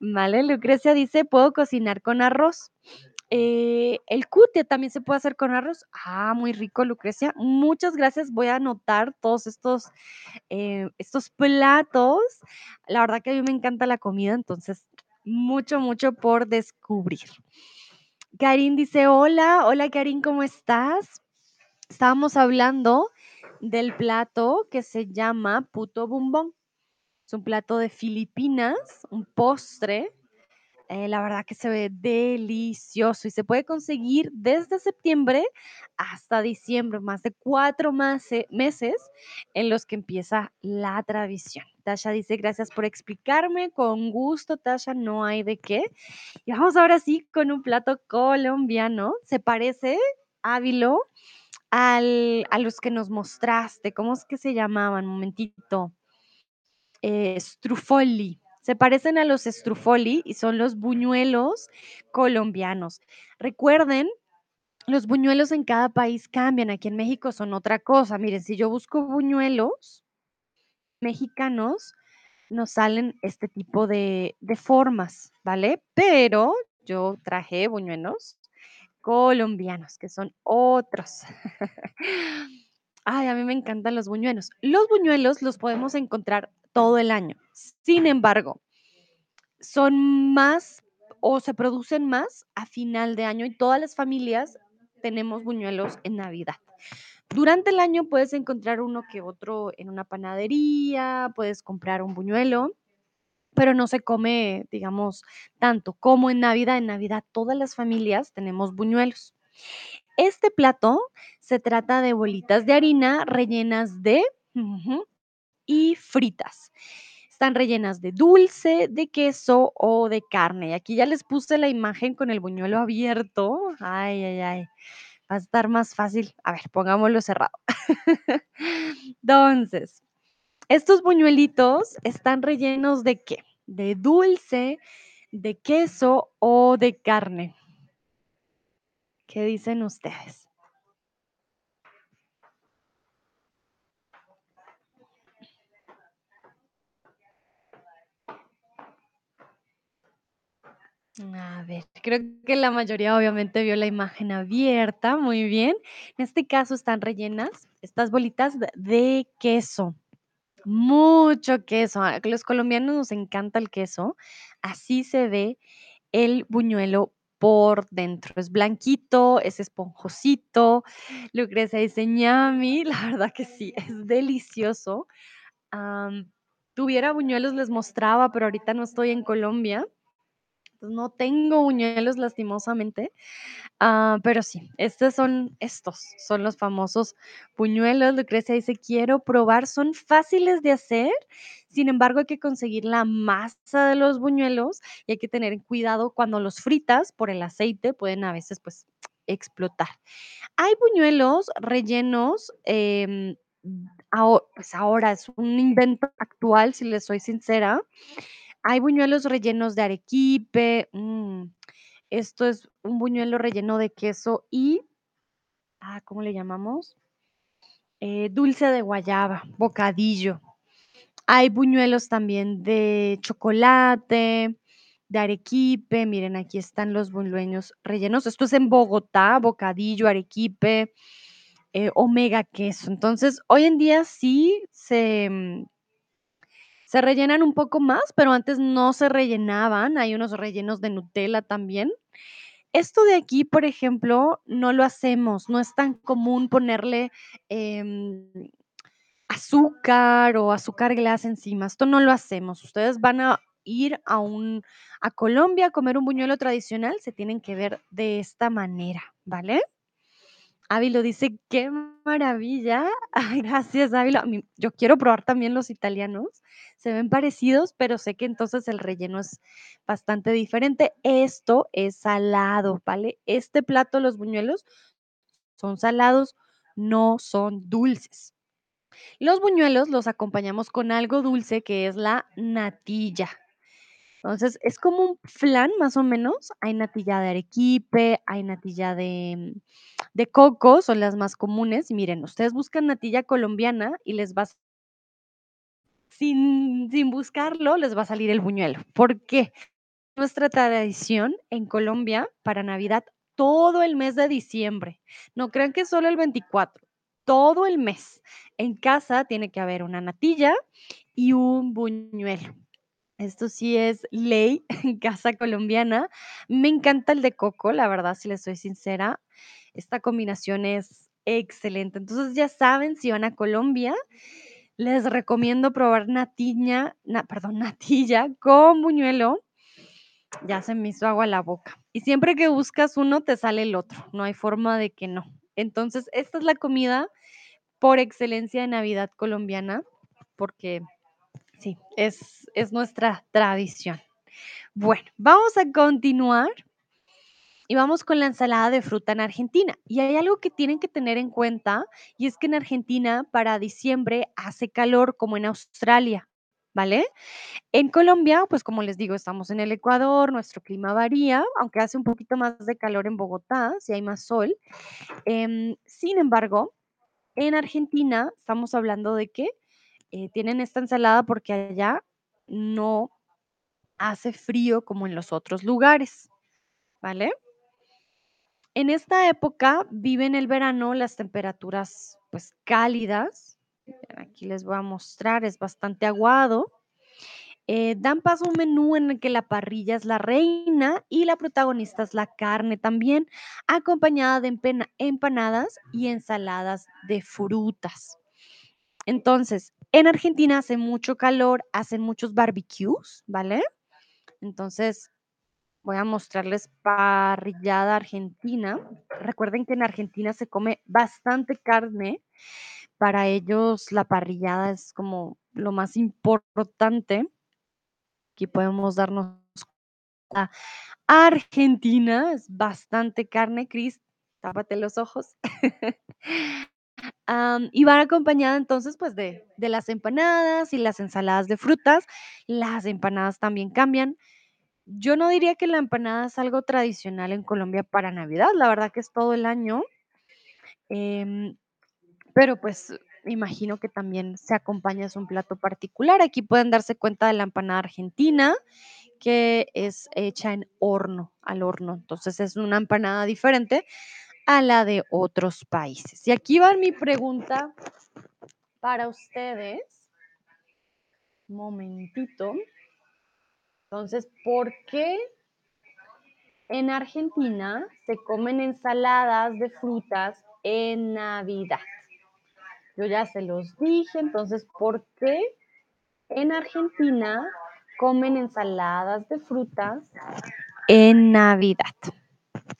Vale, Lucrecia dice: "Puedo cocinar con arroz". Eh, el cute también se puede hacer con arroz. Ah, muy rico, Lucrecia. Muchas gracias. Voy a anotar todos estos, eh, estos platos. La verdad que a mí me encanta la comida, entonces, mucho, mucho por descubrir. Karin dice: "Hola, hola, Karin, ¿cómo estás?". Estábamos hablando del plato que se llama puto bumbong. Es un plato de Filipinas, un postre, eh, la verdad que se ve delicioso y se puede conseguir desde septiembre hasta diciembre, más de 4 mase meses en los que empieza la tradición. Tasha dice: "Gracias por explicarme". Con gusto, Tasha, no hay de qué. Y vamos ahora sí con un plato colombiano. Se parece, Ávilo, al a los que nos mostraste. ¿Cómo es que se llamaban? Momentito. Eh, struffoli. Se parecen a los struffoli y son los buñuelos colombianos. Recuerden, los buñuelos en cada país cambian. Aquí en México son otra cosa. Miren, si yo busco buñuelos mexicanos, nos salen este tipo de de formas, ¿vale? Pero yo traje buñuelos colombianos, que son otros. Ay, a mí me encantan los buñuelos. Los buñuelos los podemos encontrar todo el año. Sin embargo, son más o se producen más a final de año y todas las familias tenemos buñuelos en Navidad. Durante el año puedes encontrar uno que otro en una panadería, puedes comprar un buñuelo, pero no se come, digamos, tanto como en Navidad. En Navidad todas las familias tenemos buñuelos. Este plato se trata de bolitas de harina rellenas de y fritas. Están rellenas de dulce, de queso o de carne. Y aquí ya les puse la imagen con el buñuelo abierto. Ay, ay, ay. Va a estar más fácil. A ver, pongámoslo cerrado. (laughs) Entonces, estos buñuelitos están rellenos, ¿de qué? De dulce, de queso o de carne. ¿Qué dicen ustedes? A ver, creo que la mayoría obviamente vio la imagen abierta, muy bien. En este caso están rellenas estas bolitas de queso. Mucho queso. A los colombianos nos encanta el queso. Así se ve el buñuelo por dentro. Es blanquito, es esponjosito. Lucrecia dice ñami. (laughs) La verdad que sí, es delicioso. Tuviera buñuelos, les mostraba, pero ahorita no estoy en Colombia. No tengo buñuelos lastimosamente, Ah, pero sí, estos son estos son los famosos buñuelos. Lucrecia dice: "Quiero probar". Son fáciles de hacer, sin embargo, hay que conseguir la masa de los buñuelos y hay que tener cuidado cuando los fritas por el aceite, pueden a veces, pues, explotar. Hay buñuelos rellenos, em, pues, ahora es un invento actual, si les soy sincera. Hay buñuelos rellenos de arequipe, mm, esto es un buñuelo relleno de queso y, ah, ¿cómo le llamamos? Eh, dulce de guayaba, bocadillo. Hay buñuelos también de chocolate, de arequipe. Miren, aquí están los buñuelos rellenos. Esto es en Bogotá, bocadillo, arequipe, eh, omega queso. Entonces, hoy en día sí se, mm, se rellenan un poco más, pero antes no se rellenaban. Hay unos rellenos de Nutella también. Esto de aquí, por ejemplo, no lo hacemos, no es tan común ponerle, em, azúcar o azúcar glass encima, esto no lo hacemos. Ustedes van a ir a un a Colombia a comer un buñuelo tradicional, se tienen que ver de esta manera, ¿vale? Ávilo dice: "Qué maravilla". (laughs) Ay, gracias, Ávilo. Yo quiero probar también los italianos, se ven parecidos, pero sé que entonces el relleno es bastante diferente. Esto es salado, ¿vale? Este plato, los buñuelos, son salados, no son dulces. Los buñuelos los acompañamos con algo dulce, que es la natilla. Entonces, es como un flan, más o menos. Hay natilla de arequipe, hay natilla de, de coco, son las más comunes. Miren, ustedes buscan natilla colombiana y les va sin sin buscarlo, les va a salir el buñuelo. ¿Por qué? Nuestra tradición en Colombia para Navidad todo el mes de diciembre. No crean que solo el 24, todo el mes. En casa tiene que haber una natilla y un buñuelo. Esto sí es ley (laughs) en casa colombiana. Me encanta el de coco, la verdad, si les soy sincera. Esta combinación es excelente. Entonces, ya saben, si van a Colombia, les recomiendo probar natiña, na perdón, (laughs) natilla con buñuelo. Ya se me hizo agua la boca. Y siempre que buscas uno, te sale el otro, no hay forma de que no. Entonces, esta es la comida por excelencia de Navidad colombiana, porque sí, es es nuestra tradición. Bueno, vamos a continuar y vamos con la ensalada de fruta en Argentina. Y hay algo que tienen que tener en cuenta, y es que en Argentina para diciembre hace calor como en Australia, ¿vale? En Colombia, pues como les digo, estamos en el Ecuador, nuestro clima varía, aunque hace un poquito más de calor en Bogotá, si hay más sol. Em, sin embargo, en Argentina estamos hablando de que eh, tienen esta ensalada porque allá no hace frío como en los otros lugares, ¿vale? En esta época viven el verano las temperaturas pues cálidas. Aquí les voy a mostrar, es bastante aguado. Eh, dan paso a un menú en el que la parrilla es la reina y la protagonista es la carne también, acompañada de empanadas y ensaladas de frutas. Entonces, en Argentina hace mucho calor, hacen muchos barbecues, ¿vale? Entonces, voy a mostrarles parrillada argentina. Recuerden que en Argentina se come bastante carne. Para ellos la parrillada es como lo más importante. Aquí podemos darnos cuenta. Argentina es bastante carne, Cris, tápate los ojos. (laughs) Y van acompañada entonces, pues, de de las empanadas y las ensaladas de frutas. Las empanadas también cambian. Yo no diría que la empanada es algo tradicional en Colombia para Navidad, la verdad que es todo el año. Em, pero, pues, imagino que también se acompaña, es un plato particular. Aquí pueden darse cuenta de la empanada argentina, que es hecha en horno, al horno. Entonces, es una empanada diferente a la de otros países. Y aquí va mi pregunta para ustedes. Momentito. Entonces, ¿por qué en Argentina se comen ensaladas de frutas en Navidad? Yo ya se los dije, entonces, ¿por qué en Argentina comen ensaladas de frutas en Navidad?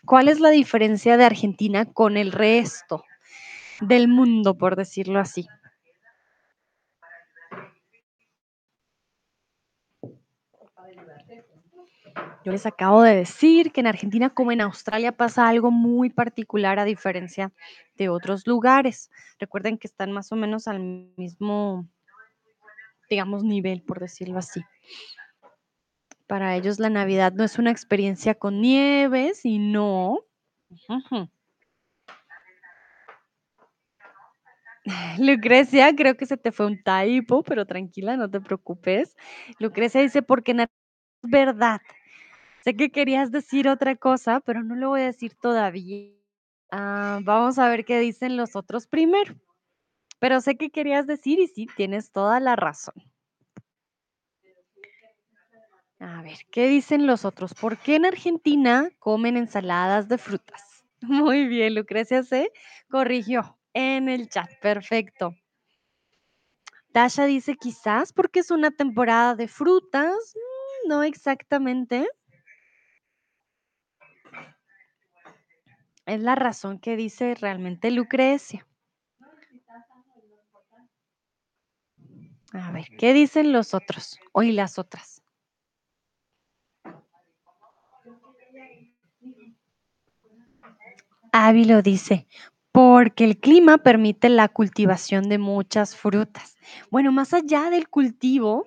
¿Cuál es la diferencia de Argentina con el resto del mundo, por decirlo así? Yo les acabo de decir que en Argentina como en Australia pasa algo muy particular a diferencia de otros lugares. Recuerden que están más o menos al mismo, digamos, nivel, por decirlo así. Para ellos la Navidad no es una experiencia con nieve, sino... Lucrecia, creo que se te fue un typo, pero tranquila, no te preocupes. Lucrecia dice, porque es verdad. Sé que querías decir otra cosa, pero no lo voy a decir todavía. Ah, vamos a ver qué dicen los otros primero. Pero sé que querías decir y sí, tienes toda la razón. A ver, ¿qué dicen los otros? ¿Por qué en Argentina comen ensaladas de frutas? (laughs) Muy bien, Lucrecia se corrigió en el chat. Perfecto. Tasha dice quizás porque es una temporada de frutas. Mm, no exactamente. Es la razón que dice realmente Lucrecia. A ver, ¿qué dicen los otros o y las otras? Ávilo dice, porque el clima permite la cultivación de muchas frutas. Bueno, más allá del cultivo,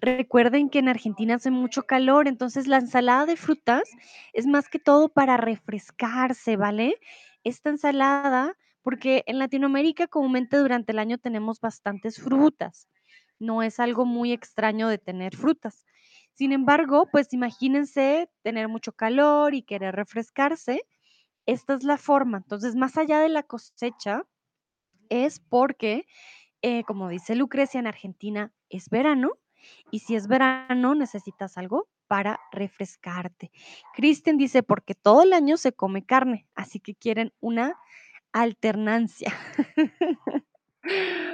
recuerden que en Argentina hace mucho calor, entonces la ensalada de frutas es más que todo para refrescarse, ¿vale? Esta ensalada, porque en Latinoamérica comúnmente durante el año tenemos bastantes frutas, no es algo muy extraño de tener frutas. Sin embargo, pues imagínense tener mucho calor y querer refrescarse esta es la forma. Entonces, más allá de la cosecha, es porque, eh, como dice Lucrecia, en Argentina es verano y si es verano necesitas algo para refrescarte. Kristen dice, porque todo el año se come carne, así que quieren una alternancia. (laughs)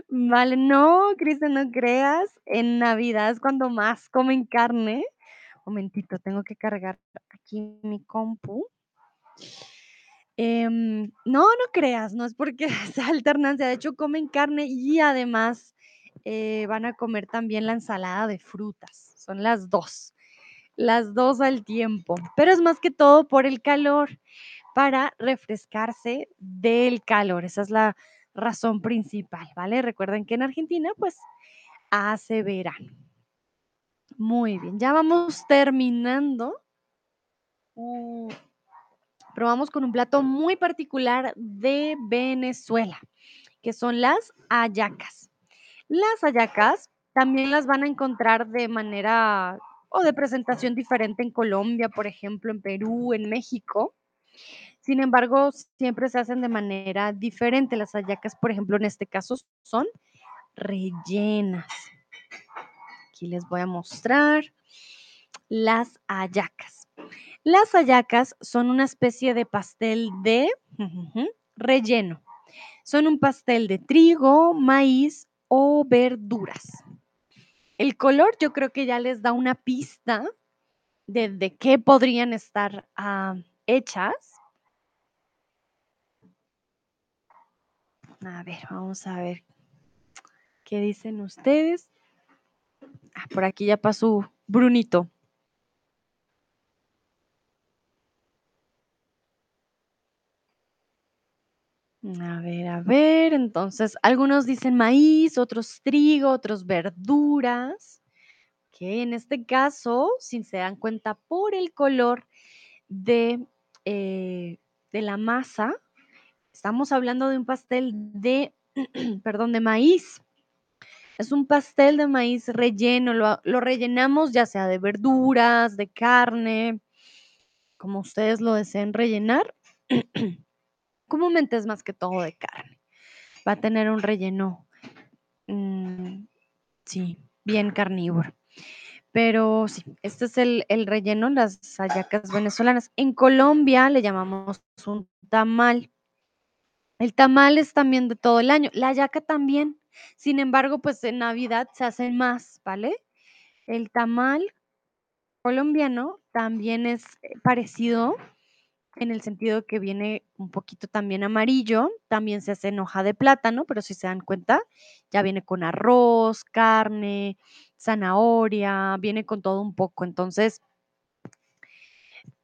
vale, no, Kristen, no creas, en Navidad es cuando más comen carne. Momentito, tengo que cargar aquí mi compu. Em, no, no creas, no es porque (laughs) sea alternancia, de hecho comen carne y además eh, van a comer también la ensalada de frutas, son las dos, las dos al tiempo, pero es más que todo por el calor, para refrescarse del calor, esa es la razón principal, ¿vale? Recuerden que en Argentina pues hace verano. Muy bien, ya vamos terminando. Uh, probamos con un plato muy particular de Venezuela, que son las hallacas. Las hallacas también las van a encontrar de manera o de presentación diferente en Colombia, por ejemplo, en Perú, en México. Sin embargo, siempre se hacen de manera diferente. Las hallacas, por ejemplo, en este caso son rellenas. Aquí les voy a mostrar las hallacas. Las hallacas son una especie de pastel de relleno. Son un pastel de trigo, maíz o verduras. El color yo creo que ya les da una pista de, de qué podrían estar ah, hechas. A ver, vamos a ver qué dicen ustedes. Ah, por aquí ya pasó Brunito. A ver, a ver, entonces algunos dicen maíz, otros trigo, otros verduras, que en este caso, si se dan cuenta por el color de, eh, de la masa, estamos hablando de un pastel de, (clears throat) perdón, de maíz. Es un pastel de maíz relleno, lo, lo rellenamos ya sea de verduras, de carne, como ustedes lo deseen rellenar. (clears throat) comúnmente es más que todo de carne. Va a tener un relleno, mm, sí, bien carnívoro. Pero sí, este es el, el relleno, las hallacas venezolanas. En Colombia le llamamos un tamal. El tamal es también de todo el año, la hallaca también. Sin embargo, pues en Navidad se hacen más, ¿vale? El tamal colombiano también es eh, parecido en el sentido que viene un poquito también amarillo, también se hace en hoja de plátano, pero si se dan cuenta, ya viene con arroz, carne, zanahoria, viene con todo un poco. Entonces,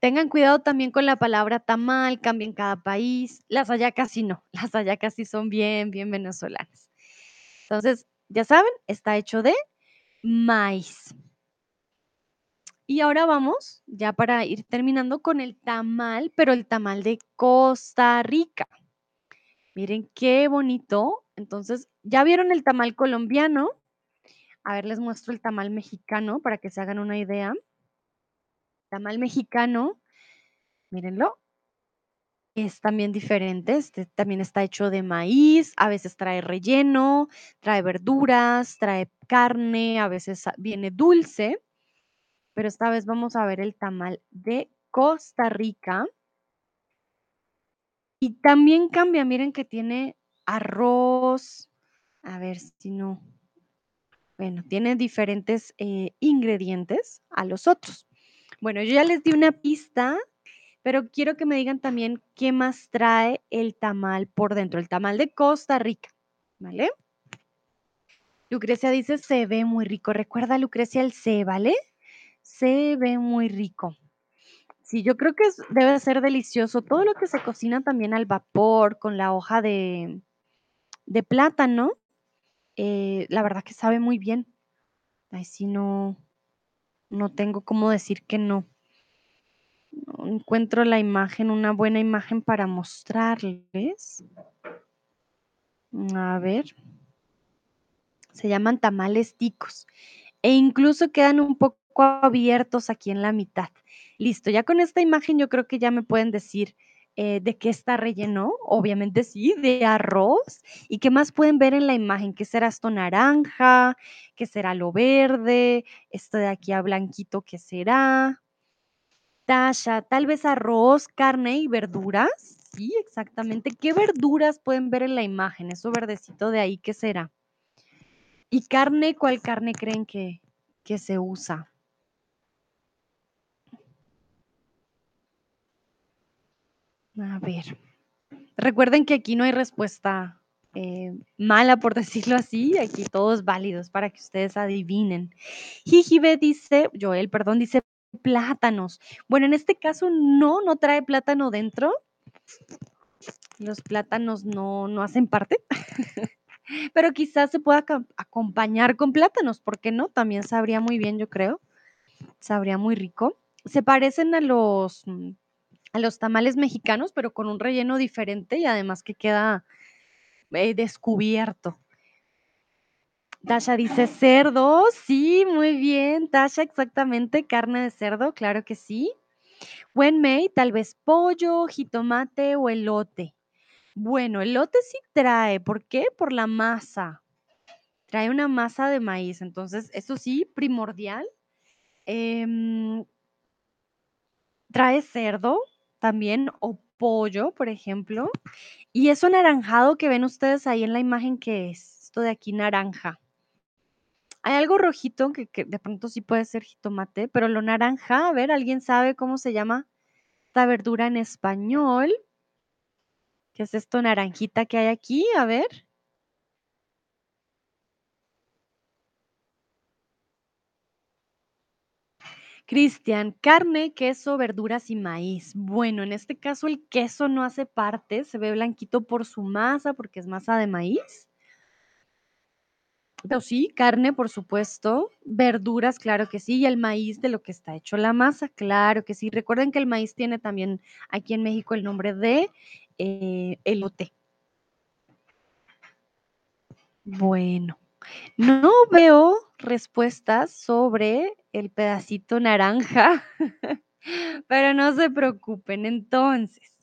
tengan cuidado también con la palabra tamal, cambia en cada país. Las hallacas sí no, (laughs) las hallacas sí son bien, bien venezolanas. Entonces, ya saben, está hecho de maíz. Y ahora vamos, ya para ir terminando con el tamal, pero el tamal de Costa Rica. Miren qué bonito. Entonces, ¿ya vieron el tamal colombiano? A ver, les muestro el tamal mexicano para que se hagan una idea. Tamal mexicano, mírenlo. Es también diferente, este también está hecho de maíz, a veces trae relleno, trae verduras, trae carne, a veces viene dulce pero esta vez vamos a ver el tamal de Costa Rica. Y también cambia, miren que tiene arroz, a ver si no, bueno, tiene diferentes eh, ingredientes a los otros. Bueno, yo ya les di una pista, pero quiero que me digan también qué más trae el tamal por dentro, el tamal de Costa Rica, ¿vale? Lucrecia dice, se ve muy rico. Recuerda, Lucrecia, el C, ¿vale? Se ve muy rico. Sí, yo creo que debe ser delicioso. Todo lo que se cocina también al vapor, con la hoja de, de plátano, eh, la verdad que sabe muy bien. Ahí sí no, no tengo cómo decir que no. No encuentro la imagen, una buena imagen para mostrarles. A ver. Se llaman tamales ticos. E incluso quedan un poco abiertos aquí en la mitad. Listo, ya con esta imagen yo creo que ya me pueden decir eh, de qué está relleno. Obviamente sí, de arroz. ¿Y qué más pueden ver en la imagen? ¿Qué será esto naranja? ¿Qué será lo verde? Esto de aquí a blanquito, ¿qué será? Tasha, tal vez arroz, carne y verduras. Sí, exactamente. ¿Qué verduras pueden ver en la imagen? Eso verdecito de ahí, ¿qué será? ¿Y carne? ¿Cuál carne creen que, que se usa? A ver. Recuerden que aquí no hay respuesta eh, mala, por (laughs) decirlo así. Aquí todos válidos para que ustedes adivinen. Jijibe dice, Joel, perdón, dice plátanos. Bueno, en este caso no, no trae plátano dentro. Los plátanos no, no hacen parte. (laughs) Pero quizás se pueda acompañar con plátanos, ¿por qué no? También sabría muy bien, yo creo. Sabría muy rico. Se parecen a los mm, a los tamales mexicanos, pero con un relleno diferente y además que queda eh, descubierto. Tasha dice cerdo, sí, muy bien, Tasha, exactamente, carne de cerdo, claro que sí. Wenmei, tal vez pollo, jitomate o elote. Bueno, elote sí trae, ¿por qué? Por la masa. Trae una masa de maíz, entonces eso sí, primordial. Em, trae cerdo, también o pollo, por ejemplo. Y eso naranjado que ven ustedes ahí en la imagen que es esto de aquí naranja. Hay algo rojito que, de pronto sí puede ser jitomate, pero lo naranja, a ver, ¿alguien sabe cómo se llama esta verdura en español? ¿Qué es esto naranjita que hay aquí? A ver. Cristian, carne, queso, verduras y maíz. Bueno, en este caso el queso no hace parte, se ve blanquito por su masa, porque es masa de maíz. Pero sí, carne, por supuesto, verduras, claro que sí, y el maíz de lo que está hecho la masa, claro que sí. Recuerden que el maíz tiene también aquí en México el nombre de eh, elote. Bueno, no veo respuestas sobre el pedacito naranja, (laughs) pero no se preocupen. Entonces,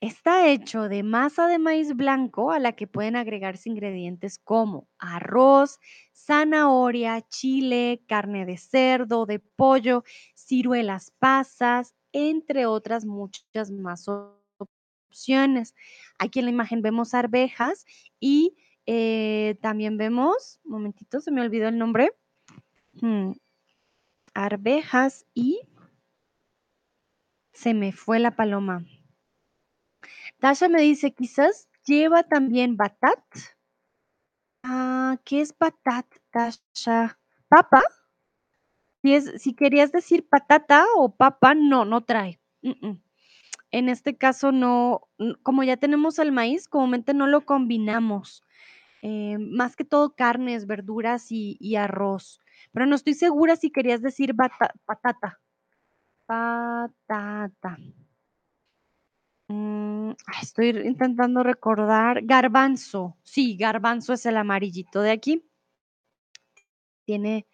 está hecho de masa de maíz blanco a la que pueden agregarse ingredientes como arroz, zanahoria, chile, carne de cerdo, de pollo, ciruelas pasas, entre otras muchas más opciones. Aquí en la imagen vemos arvejas y eh, también vemos, momentito, se me olvidó el nombre, hmm, arvejas y se me fue la paloma. Tasha me dice, quizás lleva también batat. Ah, ¿qué es batat, Tasha? ¿Papa? Si, es, si querías decir patata o papa, no, no trae. En este caso no, como ya tenemos el maíz, comúnmente no lo combinamos. Eh, más que todo carnes, verduras y, arroz. Pero no estoy segura si querías decir patata. Patata. Mm, estoy intentando recordar. Garbanzo. Sí, garbanzo es el amarillito de aquí. Tiene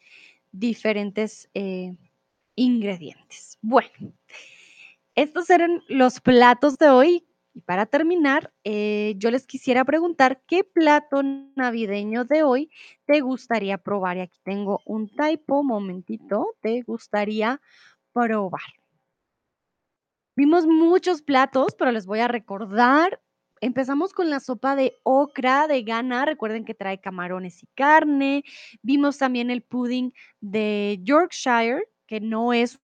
diferentes eh, ingredientes. Bueno, estos eran los platos de hoy. Y para terminar, eh, yo les quisiera preguntar qué plato navideño de hoy te gustaría probar. Y aquí tengo un typo, momentito, te gustaría probar. Vimos muchos platos, pero les voy a recordar. Empezamos con la sopa de ocra de Ghana. Recuerden que trae camarones y carne. Vimos también el pudding de Yorkshire, que no es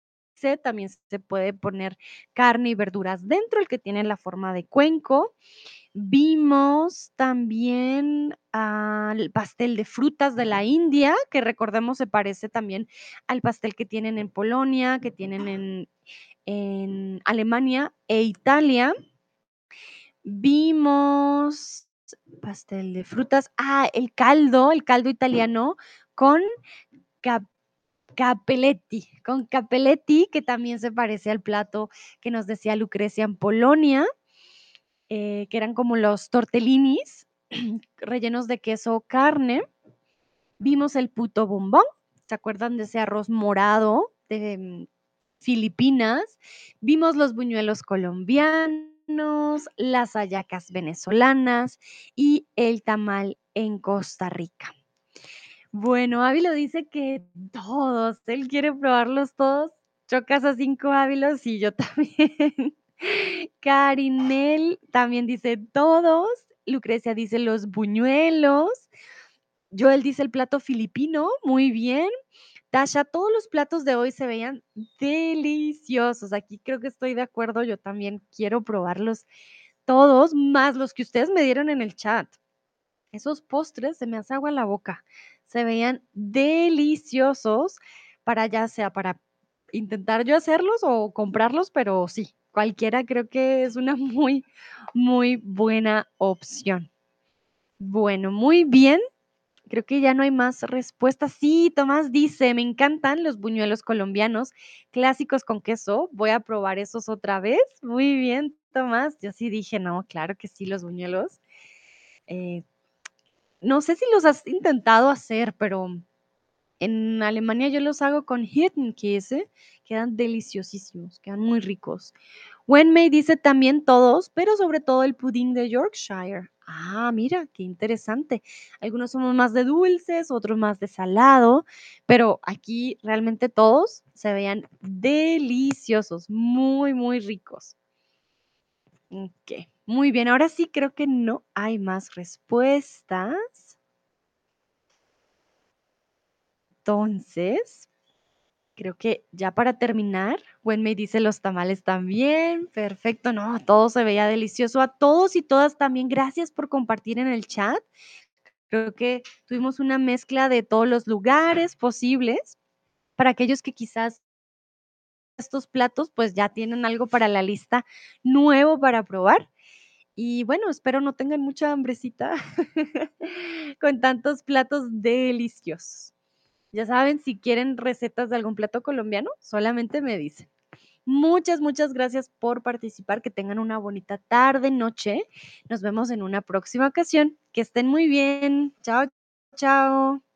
también se puede poner carne y verduras dentro, el que tiene la forma de cuenco. Vimos también al pastel de frutas de la India, que recordemos se parece también al pastel que tienen en Polonia, que tienen en, en Alemania e Italia. Vimos pastel de frutas. Ah, el caldo, el caldo italiano con capelletti, con capelletti, que también se parece al plato que nos decía Lucrecia en Polonia, eh, que eran como los tortellinis (clears throat) rellenos de queso o carne. Vimos el puto bombón, ¿se acuerdan de ese arroz morado de mm, Filipinas? Vimos los buñuelos colombianos, las hallacas venezolanas y el tamal en Costa Rica. Bueno, Ávilo dice que todos, él quiere probarlos todos. Chocas a cinco Ávilos y yo (laughs) también. Karinel también dice todos. Lucrecia dice los buñuelos. Joel dice el plato filipino, muy bien. Tasha, todos los platos de hoy se veían deliciosos. Aquí creo que estoy de acuerdo. Yo también quiero probarlos todos, más los que ustedes me dieron en el chat. Esos postres se me hace agua la boca se veían deliciosos para ya sea para intentar yo hacerlos o comprarlos, pero sí, cualquiera creo que es una (laughs) muy, muy buena opción. Bueno, muy bien. Creo que ya no hay más respuestas. Sí, Tomás dice, me encantan los buñuelos colombianos clásicos con queso. Voy a probar esos otra vez. Muy bien, Tomás. Yo sí dije, no, claro que sí, los buñuelos. Eh, no sé si los has intentado hacer, pero en Alemania yo los hago con Hirtenkäse, quedan deliciosísimos, quedan muy ricos. Wenmei dice también todos, pero sobre todo el pudín de Yorkshire. Ah, mira, qué interesante. Algunos somos más de dulces, otros más de salado, pero aquí realmente todos se veían deliciosos, muy, muy ricos. Ok, muy bien, ahora sí creo que no hay más respuestas. Entonces, creo que ya para terminar, Gwen me dice los tamales también. Perfecto, no, todo se veía delicioso. A todos y todas también, gracias por compartir en el chat. Creo que tuvimos una mezcla de todos los lugares posibles. Para aquellos que quizás estos platos pues ya tienen algo para la lista nuevo para probar. Y bueno, espero no tengan mucha hambrecita (laughs) con tantos platos deliciosos. Ya saben, si quieren recetas de algún plato colombiano, solamente me dicen. Muchas, muchas gracias por participar. Que tengan una bonita tarde, noche. Nos vemos en una próxima ocasión. Que estén muy bien. Chao, chao.